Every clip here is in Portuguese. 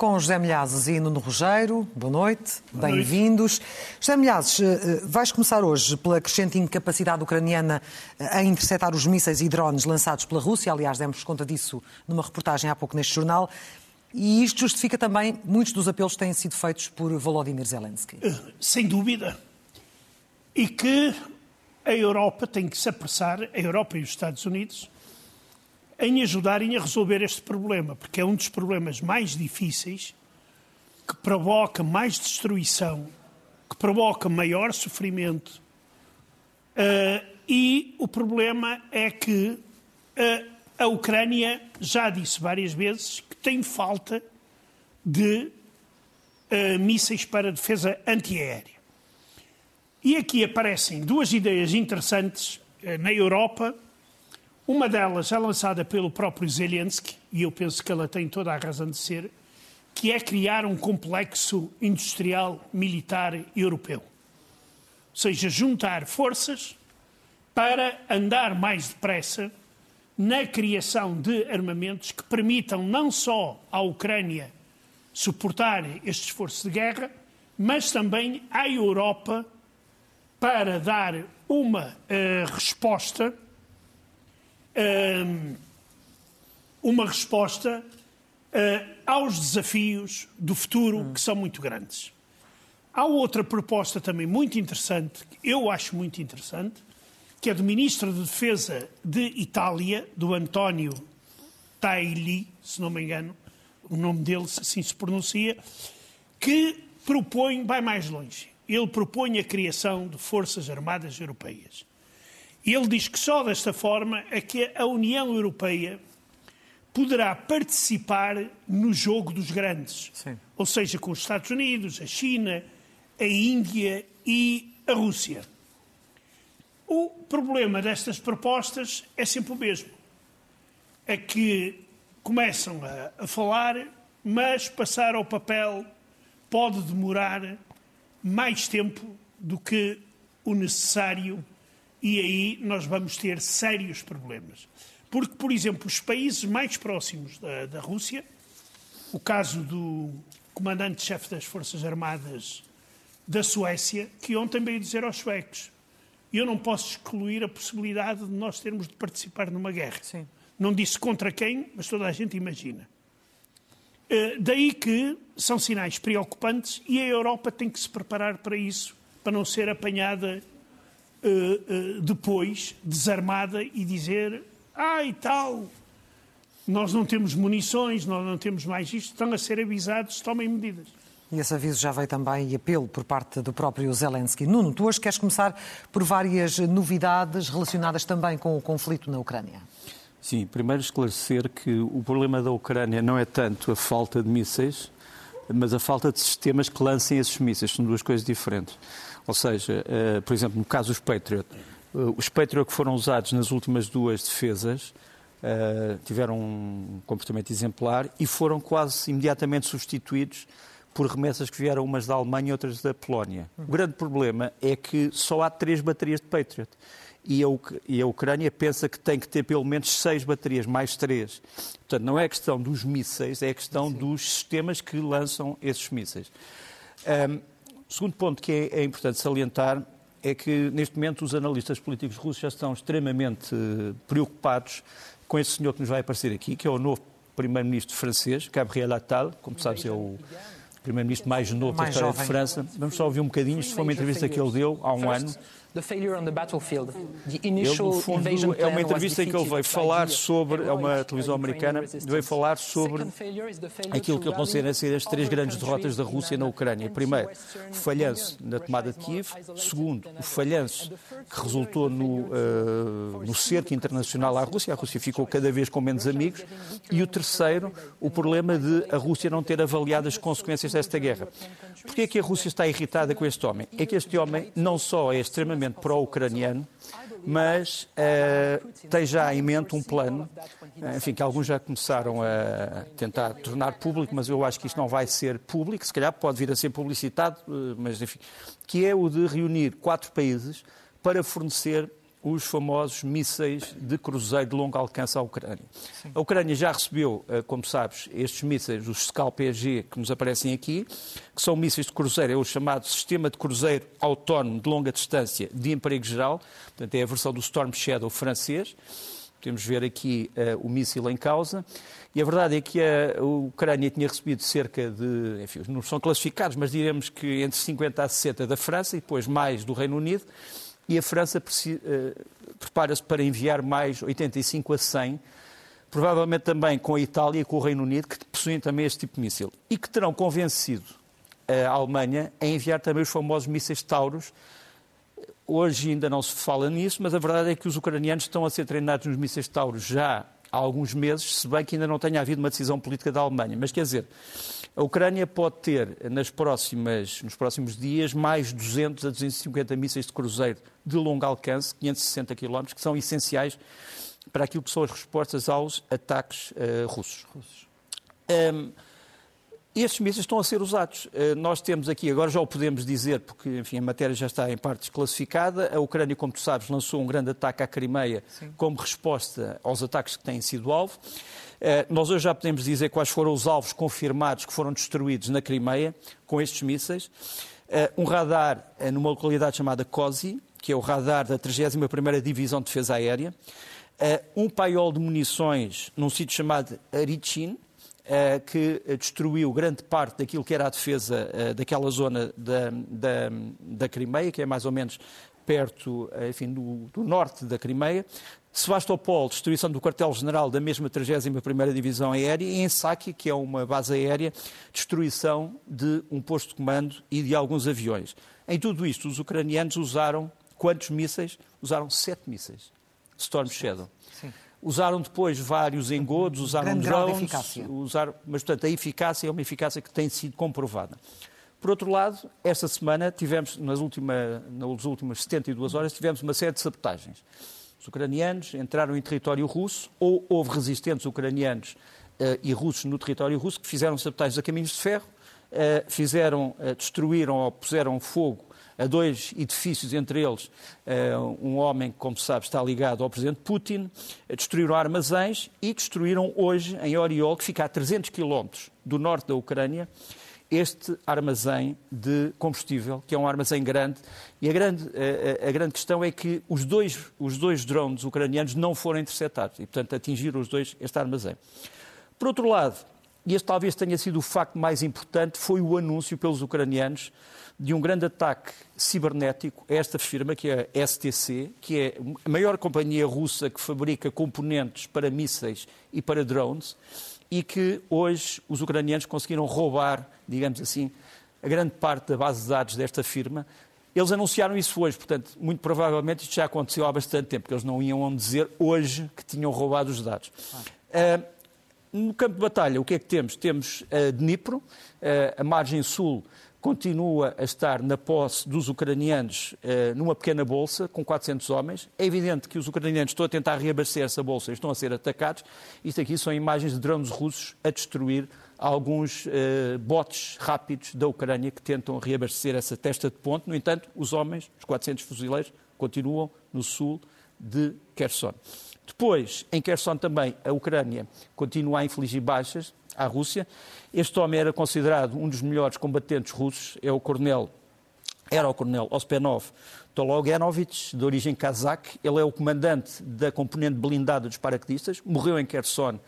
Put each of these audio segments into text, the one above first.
Com José Milhazes e Nuno Rogério, boa noite, bem-vindos. José Milhazes, eh, eh, vais começar hoje pela crescente incapacidade ucraniana eh, a interceptar os mísseis e drones lançados pela Rússia. Aliás, demos conta disso numa reportagem há pouco neste jornal. E isto justifica também muitos dos apelos que têm sido feitos por Volodymyr Zelensky. Sem dúvida. E que a Europa tem que se apressar, a Europa e os Estados Unidos, em ajudarem a resolver este problema, porque é um dos problemas mais difíceis, que provoca mais destruição, que provoca maior sofrimento. Uh, e o problema é que uh, a Ucrânia já disse várias vezes que tem falta de uh, mísseis para defesa antiaérea. E aqui aparecem duas ideias interessantes na Europa uma delas é lançada pelo próprio Zelensky, e eu penso que ela tem toda a razão de ser, que é criar um complexo industrial militar europeu. Ou seja, juntar forças para andar mais depressa na criação de armamentos que permitam não só à Ucrânia suportar este esforço de guerra, mas também à Europa para dar uma uh, resposta uma resposta ah, aos desafios do futuro, que são muito grandes. Há outra proposta também muito interessante, que eu acho muito interessante, que é do Ministro de Defesa de Itália, do António Tajli, se não me engano, o nome dele assim se pronuncia, que propõe, vai mais longe, ele propõe a criação de Forças Armadas Europeias. E ele diz que só desta forma é que a União Europeia poderá participar no jogo dos grandes. Sim. Ou seja, com os Estados Unidos, a China, a Índia e a Rússia. O problema destas propostas é sempre o mesmo. É que começam a, a falar, mas passar ao papel pode demorar mais tempo do que o necessário e aí nós vamos ter sérios problemas. Porque, por exemplo, os países mais próximos da, da Rússia, o caso do comandante-chefe das Forças Armadas da Suécia, que ontem veio dizer aos suecos: eu não posso excluir a possibilidade de nós termos de participar numa guerra. Sim. Não disse contra quem, mas toda a gente imagina. Eh, daí que são sinais preocupantes e a Europa tem que se preparar para isso, para não ser apanhada depois desarmada e dizer: ah, e tal, nós não temos munições, nós não temos mais isto, estão a ser avisados, tomem medidas. E esse aviso já veio também e apelo por parte do próprio Zelensky. Nuno, tu hoje queres começar por várias novidades relacionadas também com o conflito na Ucrânia. Sim, primeiro esclarecer que o problema da Ucrânia não é tanto a falta de mísseis, mas a falta de sistemas que lancem esses mísseis. São duas coisas diferentes. Ou seja, uh, por exemplo, no caso dos Patriot, uh, os Patriot que foram usados nas últimas duas defesas uh, tiveram um comportamento exemplar e foram quase imediatamente substituídos por remessas que vieram umas da Alemanha e outras da Polónia. O grande problema é que só há três baterias de Patriot. E a, Ucrânia pensa que tem que ter pelo menos seis baterias, mais três. Portanto, não é questão dos mísseis, é a questão Sim. dos sistemas que lançam esses mísseis. Um, o segundo ponto que é, é, importante salientar é que, neste momento, os analistas políticos russos já estão extremamente eh, preocupados com esse senhor que nos vai aparecer aqui, que é o novo primeiro-ministro francês, Gabriel Attal, como sabes, é o primeiro-ministro mais novo mais da história jovem. de França. Vamos só ouvir um bocadinho, isto foi uma entrevista que ele deu há um ano Ele, no fundo, é uma entrevista em que ele veio falar sobre, é uma televisão americana, veio falar sobre aquilo que ele considera ser as três grandes derrotas da Rússia na Ucrânia. Primeiro, o falhanço na tomada de Kiev. Segundo, o falhanço que resultou no, uh, no cerco internacional à Rússia. A Rússia ficou cada vez com menos amigos. E o terceiro, o problema de a Rússia não ter avaliado as consequências desta guerra. Porquê é que a Rússia está irritada com este homem? É que este homem não só é extremamente pró-ucraniano, mas uh, tem já em mente um plano, uh, enfim, que alguns já começaram a tentar tornar público, mas eu acho que isto não vai ser público, se calhar pode vir a ser publicitado, uh, mas enfim, que é o de reunir quatro países para fornecer os famosos mísseis de cruzeiro de longo alcance à Ucrânia. Sim. A Ucrânia já recebeu, eh, como sabes, estes mísseis, os Skal-PG, que nos aparecem aqui, que são mísseis de cruzeiro, é o chamado Sistema de Cruzeiro Autónomo de Longa Distância de Emprego Geral, portanto é a versão do Storm Shadow francês. Podemos ver aqui uh, o míssil em causa. E a verdade é que a Ucrânia tinha recebido cerca de, enfim, não são classificados, mas diremos que entre 50 a 60 da França e depois mais do Reino Unido e a França uh, prepara-se para enviar mais 85 a 100, provavelmente também com a Itália e com o Reino Unido, que possuem também este tipo de míssil, e que terão convencido a Alemanha a enviar também os famosos mísseis Taurus. Hoje ainda não se fala nisso, mas a verdade é que os ucranianos estão a ser treinados nos mísseis Taurus já há alguns meses, se bem que ainda não tenha havido uma decisão política da Alemanha. Mas quer dizer, a Ucrânia pode ter nas próximas, nos próximos dias mais 200 a 250 mísseis de cruzeiro de longo alcance, 560 km, que são essenciais para aquilo que são as respostas aos ataques uh, russos. russos. Um, estes mísseis estão a ser usados. Uh, nós temos aqui, agora já o podemos dizer, porque enfim, a matéria já está em parte desclassificada. A Ucrânia, como tu sabes, lançou um grande ataque à Crimeia Sim. como resposta aos ataques que têm sido alvo. Eh, nós hoje já podemos dizer quais foram os alvos confirmados que foram destruídos na Crimeia com estes mísseis. Eh, um radar eh, numa localidade chamada Kosi, que é o radar da 31ª Divisão de Defesa Aérea. Um paiol de munições num sítio chamado Arichin, que destruiu grande parte daquilo que era a defesa daquela zona da, da, da Crimeia, que é mais ou menos perto enfim, do, do, norte da Crimeia. Sebastopol, destruição do quartel-general da mesma 31ª Divisão Aérea, e em Saki, que é uma base aérea, destruição de um posto de comando e de alguns aviões. Em tudo isto, os ucranianos usaram quantos mísseis? Usaram sete mísseis. Storm Shadow. Sim. Usaram depois vários engodos, usaram Grande drones, usaram, mas portanto a eficácia é uma eficácia que tem sido comprovada. Por outro lado, esta semana tivemos, nas, última, nas últimas 72 horas, tivemos uma série de sabotagens. Os ucranianos entraram em território russo ou houve resistentes ucranianos uh, e russos no território russo que fizeram sabotagens a caminhos de ferro, uh, fizeram, uh, destruíram ou puseram fogo a dois edifícios, entre eles um homem que, como se sabe, está ligado ao presidente Putin, destruíram armazéns e destruíram hoje, em Oriol, que fica a 300 quilómetros do norte da Ucrânia, este armazém de combustível, que é um armazém grande, e a grande, a, a, grande questão é que os dois, os dois drones ucranianos não foram interceptados e, portanto, atingiram os dois este armazém. Por outro lado, e este talvez tenha sido o facto mais importante, foi o anúncio pelos ucranianos de um grande ataque cibernético a esta firma, que é a STC, que é a maior companhia russa que fabrica componentes para mísseis e para drones, e que hoje os ucranianos conseguiram roubar, digamos assim, a grande parte da base de dados desta firma. Eles anunciaram isso hoje, portanto, muito provavelmente isto já aconteceu há bastante tempo, porque eles não iam dizer hoje que tinham roubado os dados. Uh, no campo de batalha, o que é que temos? Temos uh, Dnipro, uh, a margem sul continua a estar na posse dos ucranianos eh, numa pequena bolsa com 400 homens. É evidente que os ucranianos estão a tentar reabastecer essa bolsa e estão a ser atacados. Isto aqui são imagens de drones russos a destruir alguns eh, botes rápidos da Ucrânia que tentam reabastecer essa testa de ponte. No entanto, os homens, os 400 fuzileiros, continuam no sul de Kherson. Depois, em Kherson também, a Ucrânia continua a infligir baixas à Rússia. Este homem era considerado um dos melhores combatentes russos, é o coronel, era o coronel Ospenov Tologenovich, de origem kazakh. Ele é o comandante da componente blindada dos paraquedistas, morreu em Kherson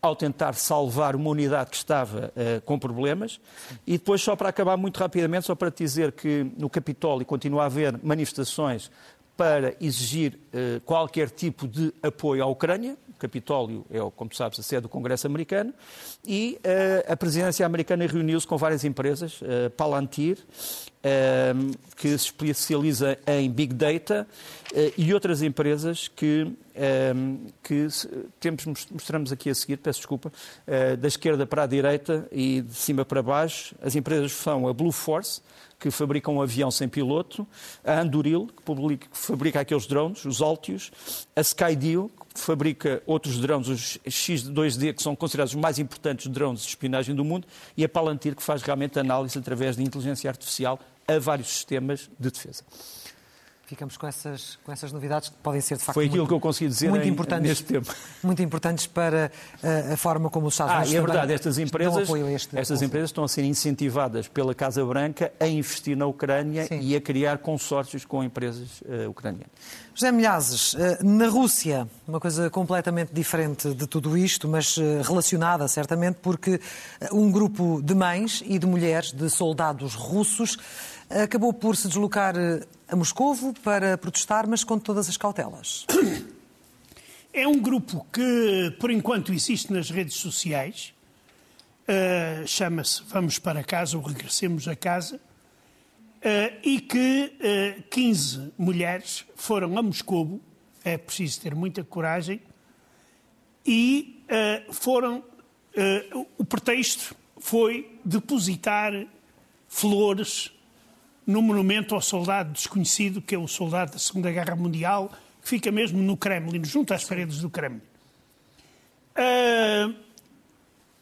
ao tentar salvar uma unidade que estava uh, com problemas. E depois, só para acabar muito rapidamente, só para te dizer que no Capitólio continua a haver manifestações para exigir uh, qualquer tipo de apoio à Ucrânia. Capitólio é, como sabes, a sede do Congresso americano. E uh, a presidência americana reuniu-se com várias empresas, uh, Palantir, que se especializa em Big Data, e outras empresas que, que temos, mostramos aqui a seguir, peço desculpa, da esquerda para a direita e de cima para baixo. As empresas são a Blue Force, que fabrica um avião sem piloto, a Anduril, que, publica, que fabrica aqueles drones, os Altios, a Skydeal, fabrica outros drones, os X2D, que são considerados os mais importantes drones de espionagem do mundo, e a Palantir, que faz realmente análise através de inteligência artificial a vários sistemas de defesa ficamos com essas, com essas novidades que podem ser, de facto, Foi aquilo muito, que eu consegui dizer muito em, importantes, neste tempo. Muito importantes para a, eh, a forma como os Estados ah, Unidos é verdade, estas empresas, este estas empresas estão a ser incentivadas pela Casa Branca a investir na Ucrânia Sim. e a criar consórcios com empresas uh, ucranianas. José Milhazes, uh, na Rússia, uma coisa completamente diferente de tudo isto, mas uh, relacionada certamente, porque um grupo de mães e de mulheres de soldados russos acabou por se deslocar a Moscovo para protestar, mas com todas as cautelas. É um grupo que, por enquanto, existe nas redes sociais. Uh, Chama-se Vamos para Casa ou Regressemos a Casa. Uh, e que uh, 15 mulheres foram a Moscovo, é preciso ter muita coragem, e uh, foram. o pretexto foi depositar flores no monumento ao soldado desconhecido, que é o soldado da Segunda Guerra Mundial, que fica mesmo no Kremlin, junto às paredes do Kremlin. Uh,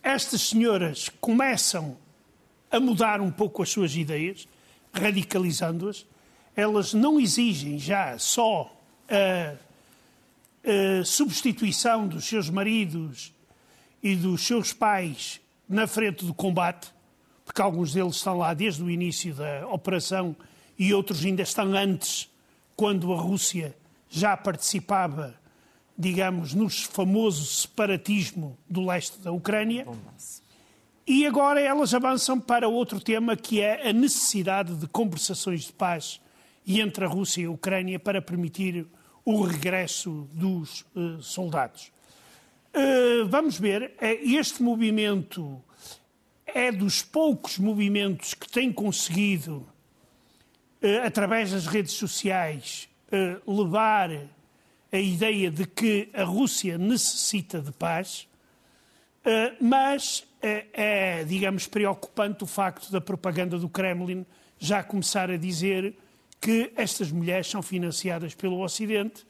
estas senhoras começam a mudar um pouco as suas ideias, radicalizando-as. Elas não exigem já só a, a substituição dos seus maridos e dos seus pais na frente do combate, porque alguns deles estão lá desde o início da operação e outros ainda estão antes, quando a Rússia já participava, digamos, no famoso separatismo do leste da Ucrânia. E agora elas avançam para outro tema que é a necessidade de conversações de paz entre a Rússia e a Ucrânia para permitir o regresso dos uh, soldados. Uh, vamos ver, eh, este movimento é dos poucos movimentos que tem conseguido, eh, através das redes sociais, eh, levar a ideia de que a Rússia necessita de paz, eh, mas é, digamos, preocupante o facto da propaganda do Kremlin já começar a dizer que estas mulheres são financiadas pelo Ocidente,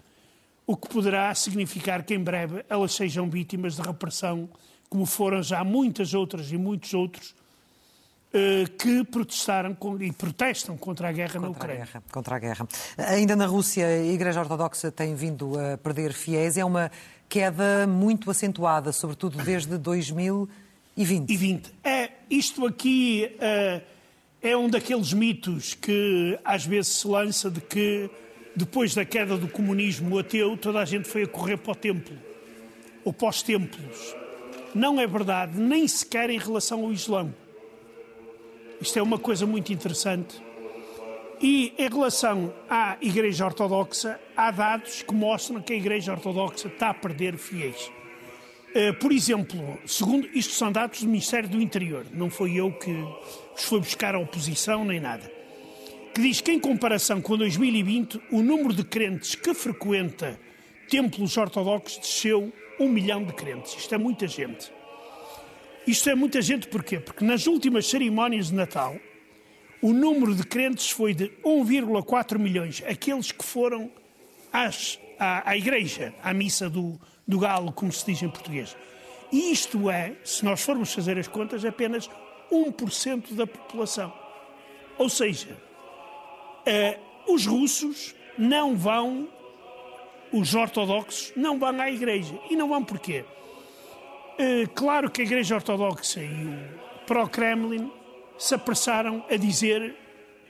o que poderá significar que em breve elas sejam vítimas de repressão como foram já muitas outras e muitos outros, eh, que protestaram e protestam contra a guerra contra na Ucrânia. A guerra, contra a guerra. Ainda na Rússia, a Igreja Ortodoxa tem vindo a perder fiéis. É uma queda muito acentuada, sobretudo desde 2020. E 20. É, isto aqui é, é um daqueles mitos que às vezes se lança de que depois da queda do comunismo ateu, toda a gente foi a correr para o templo ou para os templos não é verdade, nem sequer em relação ao Islão. Isto é uma coisa muito interessante. E em relação à Igreja Ortodoxa, há dados que mostram que a Igreja Ortodoxa está a perder fiéis. Eh, por exemplo, segundo isto são dados do Ministério do Interior, não foi eu que os foi buscar a oposição nem nada, que diz que em comparação com 2020, o número de crentes que frequenta templos ortodoxos desceu um milhão de crentes. Isto é muita gente. Isto é muita gente porquê? Porque nas últimas cerimónias de Natal, o número de crentes foi de 1,4 milhões, aqueles que foram às, à, à igreja, à missa do, do galo, como se diz em português. E isto é, se nós formos fazer as contas, apenas 1% da população. Ou seja, uh, os russos não vão os ortodoxos não vão à igreja. E não vão porquê? Uh, claro que a Igreja Ortodoxa e o pró-Kremlin se apressaram a dizer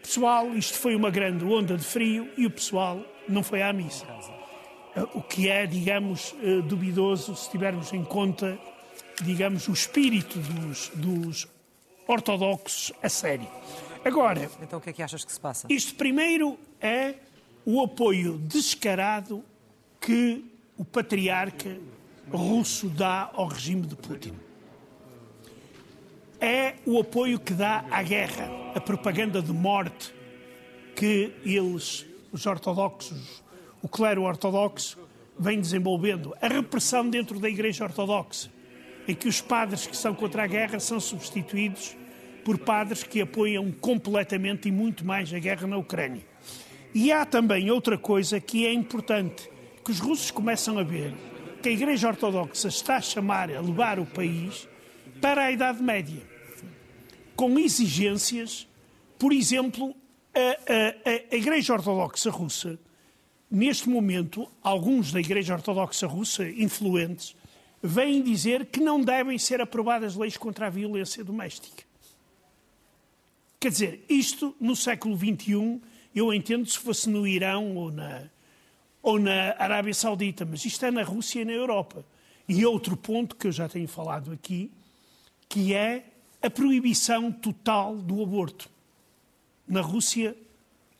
pessoal, isto foi uma grande onda de frio e o pessoal não foi à missa. Uh, o que é, digamos, uh, duvidoso se tivermos em conta digamos, o espírito dos, dos ortodoxos a sério. Agora. Então o que é que achas que se passa? Isto primeiro é o apoio descarado que o patriarca russo dá ao regime de Putin. É o apoio que dá à guerra, a propaganda de morte que eles, os ortodoxos, o clero ortodoxo, vem desenvolvendo. A repressão dentro da Igreja Ortodoxa, em que os padres que são contra a guerra são substituídos por padres que apoiam completamente e muito mais a guerra na Ucrânia. E há também outra coisa que é importante, que os russos começam a ver, que a Igreja Ortodoxa está a chamar, a levar o país para a Idade Média, com exigências, por exemplo, a, a, a Igreja Ortodoxa Russa, neste momento, alguns da Igreja Ortodoxa Russa, influentes, vêm dizer que não devem ser aprovadas leis contra a violência doméstica. Quer dizer, isto no século XXI, eu entendo se fosse no Irão ou na, ou na Arábia Saudita, mas isto é na Rússia e na Europa. E outro ponto que eu já tenho falado aqui, que é a proibição total do aborto. Na Rússia,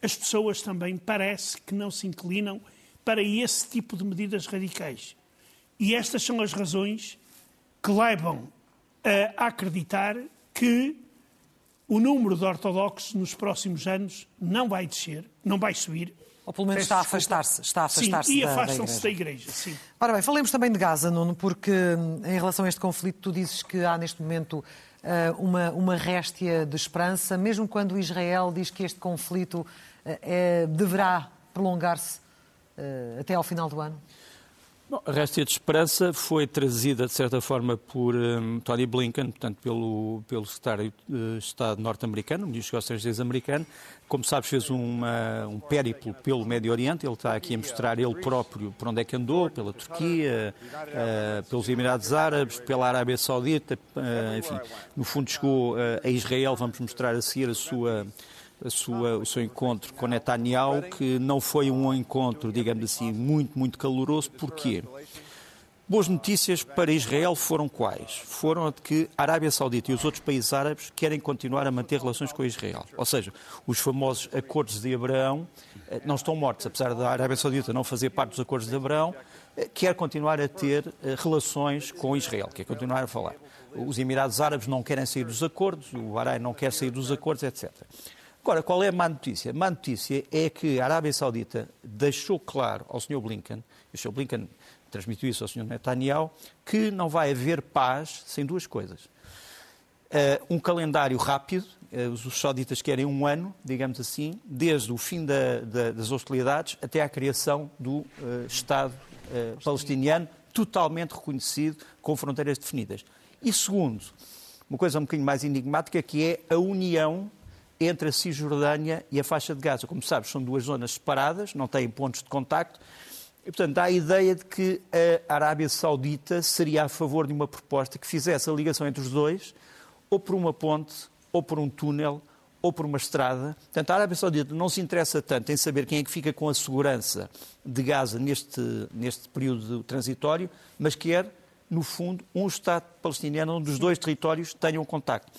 as pessoas também parece que não se inclinam para esse tipo de medidas radicais. E estas são as razões que levam a acreditar que o número de ortodoxos nos próximos anos não vai descer, não vai subir. Ou pelo menos está a afastar-se. Está a afastar-se sim, e afastam-se da igreja. da igreja sim. Ora bem, falemos também de Gaza, Nuno, porque em relação a este conflito tu dizes que há neste momento eh, uma, uma réstia de esperança, mesmo quando Israel diz que este conflito é, deverá prolongar-se até ao final do ano? Bom, a réstia de esperança foi trazida, de certa forma, por um, Tony Blinken, portanto, pelo, pelo secretário de Estado norte-americano, ministro dos Estrangeiros americano. Como sabes, fez uma, um périplo pelo Médio Oriente. Ele está aqui a mostrar ele próprio por onde é que andou, pela Turquia, uh, pelos Emirados Árabes, pela Arábia Saudita, uh, enfim. No fundo, chegou uh, a Israel. Vamos mostrar a seguir a sua sua, o seu encontro com Netanyahu, que não foi um encontro, digamos assim, muito, muito caloroso. Porquê? Boas notícias para Israel foram quais? Foram a de que a Arábia Saudita e os outros países árabes querem continuar a manter relações com Israel. Ou seja, os famosos acordos de Abraão eh, não estão mortos, apesar da Arábia Saudita não fazer parte dos acordos de Abraão, eh, quer continuar a ter eh, relações com Israel, quer continuar a falar. Os Emirados Árabes não querem sair dos acordos, o Bahrein não quer sair dos acordos, etc. Agora, qual é a má notícia? A má notícia é que a Arábia Saudita deixou claro ao Sr. Blinken, e o Sr. Blinken transmitiu isso ao Sr. Netanyahu, que não vai haver paz sem duas coisas. Uh, um calendário rápido, uh, os sauditas querem um ano, digamos assim, desde o fim da, da, das hostilidades até à criação do uh, Estado palestiniano, totalmente reconhecido, com fronteiras definidas. E segundo, uma coisa um bocadinho mais enigmática, que é a união entre a Cisjordânia e a faixa de Gaza. Como sabes, são duas zonas separadas, não têm pontos de contacto. E, portanto, há a ideia de que a Arábia Saudita seria a favor de uma proposta que fizesse a ligação entre os dois, ou por uma ponte, ou por um túnel, ou por uma estrada. Portanto, a Arábia Saudita não se interessa tanto em saber quem é que fica com a segurança de Gaza neste, neste período transitório, mas quer, no fundo, um Estado palestiniano onde os dois territórios tenham contacto.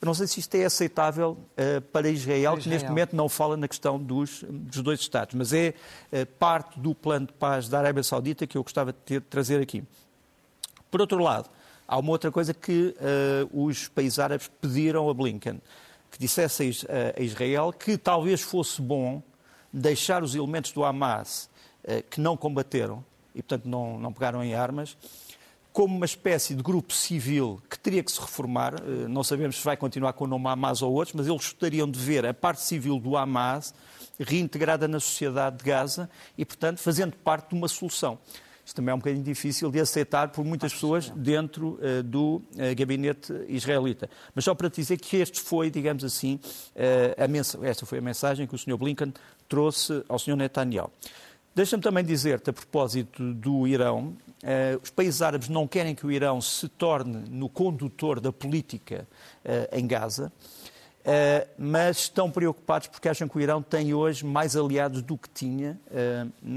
Eu não sei se isto é aceitável uh, para, Israel, Israel, que neste momento não fala na questão dos, dos dois Estados, mas é uh, parte do plano de paz da Arábia Saudita que eu gostava de ter, trazer aqui. Por outro lado, há uma outra coisa que uh, os países árabes pediram a Blinken, que dissesse a Israel que talvez fosse bom deixar os elementos do Hamas que não combateram e, portanto, não, não pegaram em armas, como uma espécie de grupo civil teria que se reformar. Eh, não sabemos se vai continuar com o nome Hamas ou outros, mas eles gostariam de ver a parte civil do Hamas reintegrada na sociedade de Gaza e, portanto, fazendo parte de uma solução. Isto também é um bocadinho difícil de aceitar por muitas pessoas dentro uh, do uh, gabinete israelita. Mas só para te dizer que este foi, digamos assim, uh, esta foi a mensagem que o Sr. Blinken trouxe ao Sr. Netanyahu. Deixa-me também dizer-te, a propósito do Irão, Uh, os países árabes não querem que o Irão se torne no condutor da política uh, em Gaza. Uh, mas estão preocupados porque acham que o Irão tem hoje mais aliados do que tinha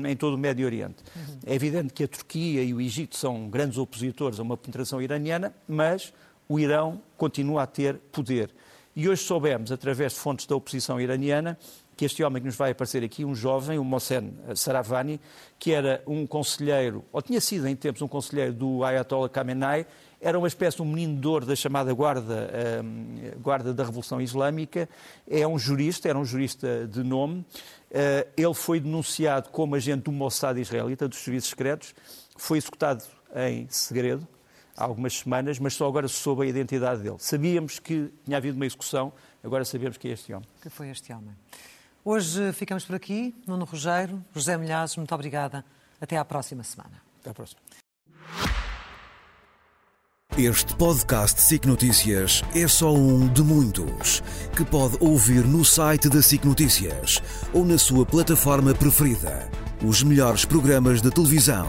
em todo o Médio Oriente. Uhum. É evidente que a Turquia e o Egito são grandes opositores a uma penetração iraniana, mas o Irão continua a ter poder. E hoje soubemos, através de fontes da oposição iraniana, que este homem que nos vai aparecer aqui, um jovem, o Mohsen Saravani, que era um conselheiro, ou tinha sido em tempos um conselheiro do Ayatollah Khamenei, era uma espécie de um menino da chamada guarda, uh, guarda da Revolução Islâmica, é um jurista, era um jurista de nome, uh, ele foi denunciado como agente do Mossad israelita, dos serviços secretos, foi executado em segredo, há algumas semanas, mas só agora soube a identidade dele. Sabíamos que tinha havido uma execução, agora sabemos que é este homem. Que foi este homem. Hoje ficamos por aqui. Nuno Rogério, José Milhazes, muito obrigada. Até à próxima semana. Até à próxima. Este podcast SIC Notícias é só um de muitos que pode ouvir no site da SIC Notícias ou na sua plataforma preferida. Os melhores programas da televisão,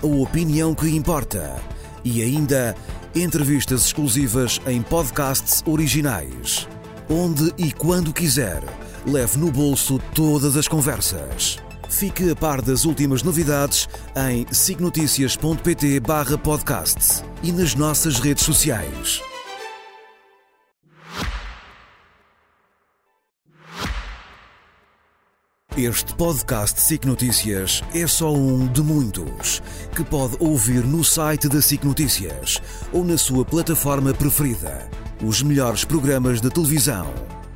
a opinião que importa e ainda entrevistas exclusivas em podcasts originais. Onde e quando quiser, leve no bolso todas as conversas. Fique a par das últimas novidades em signoticias.pt barra podcast e nas nossas redes sociais. Este podcast SIC Notícias é só um de muitos que pode ouvir no site da SIC Notícias ou na sua plataforma preferida. Os melhores programas da televisão,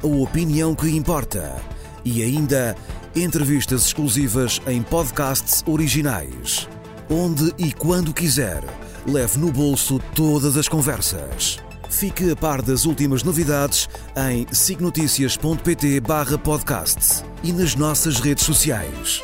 a opinião que importa e ainda entrevistas exclusivas em podcasts originais. Onde e quando quiser, leve no bolso todas as conversas. Fique a par das últimas novidades em signoticias.pt/podcast e nas nossas redes sociais.